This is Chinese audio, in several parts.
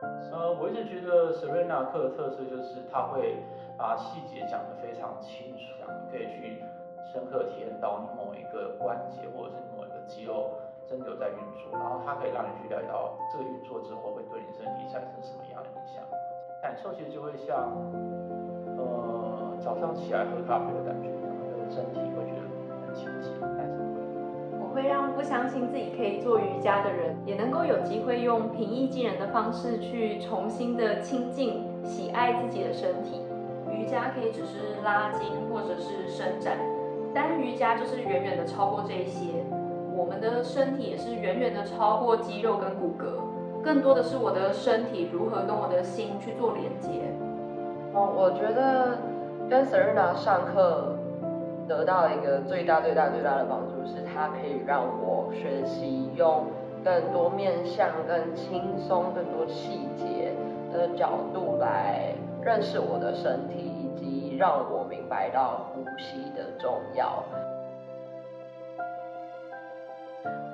呃，我一直觉得 Serena 课的特色就是他会把细节讲得非常清楚，你可以去深刻体验到你某一个关节或者是某一个肌肉真的有在运作，然后它可以让你去了解到这个运作之后会对你身体产生什么样的影响，感受其实就会像呃早上起来喝咖啡的感觉一样，就是身体会觉得不相信自己可以做瑜伽的人，也能够有机会用平易近人的方式去重新的亲近、喜爱自己的身体。瑜伽可以只是拉筋或者是伸展，但瑜伽就是远远的超过这些。我们的身体也是远远的超过肌肉跟骨骼，更多的是我的身体如何跟我的心去做连接。哦，我觉得跟 Serena 上课得到一个最大最大最大的帮助是，它可以让我学习用更多面向、更轻松、更多细节的角度来认识我的身体，以及让我明白到呼吸的重要。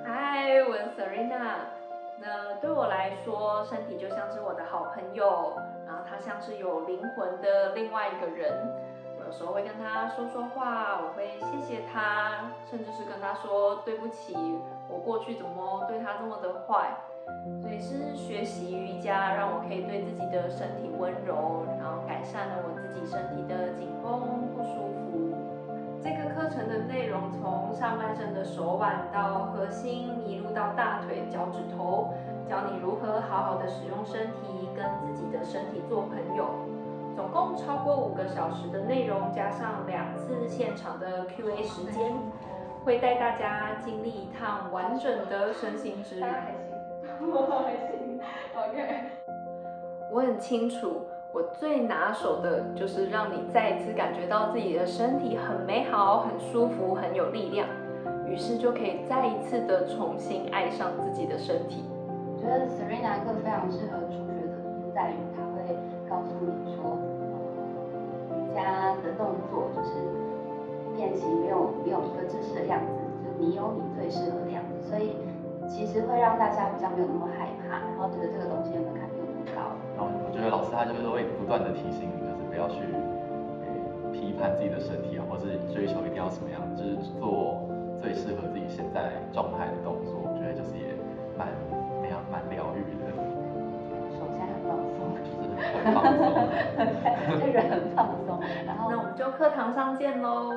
嗨，我是 Serena。那对我来说，身体就像是我的好朋友，然后他像是有灵魂的另外一个人。时候会跟他说说话，我会谢谢他，甚至是跟他说对不起，我过去怎么对他这么的坏。所以是学习瑜伽，让我可以对自己的身体温柔，然后改善了我自己身体的紧绷不舒服。这个课程的内容从上半身的手腕到核心，一路到大腿、脚趾头，教你如何好好的使用身体，跟自己的身体做朋友。总共超过五个小时的内容，加上两次现场的 Q&A 时间，会带大家经历一趟完整的身心之旅。我还行，OK。我很清楚。我最拿手的就是让你再一次感觉到自己的身体很美好、很舒服、很有力量，于是就可以再一次的重新爱上自己的身体。我觉得 Serena 课非常适合初学者，就是在于他会告诉你有一个制式的样子，就你有你最适合的样子，所以其实会让大家比较没有那么害怕，然后觉得这个东西门槛。然后我觉得老师他就是会不断的提醒你，就是不要去批判自己的身体啊，或是追求一定要什么样，就是做最适合自己现在状态的动作。我觉得就是也蛮那样蛮疗愈的。首先很放松，就是很放松，对，就人很放松。然后那我们就课堂上见喽。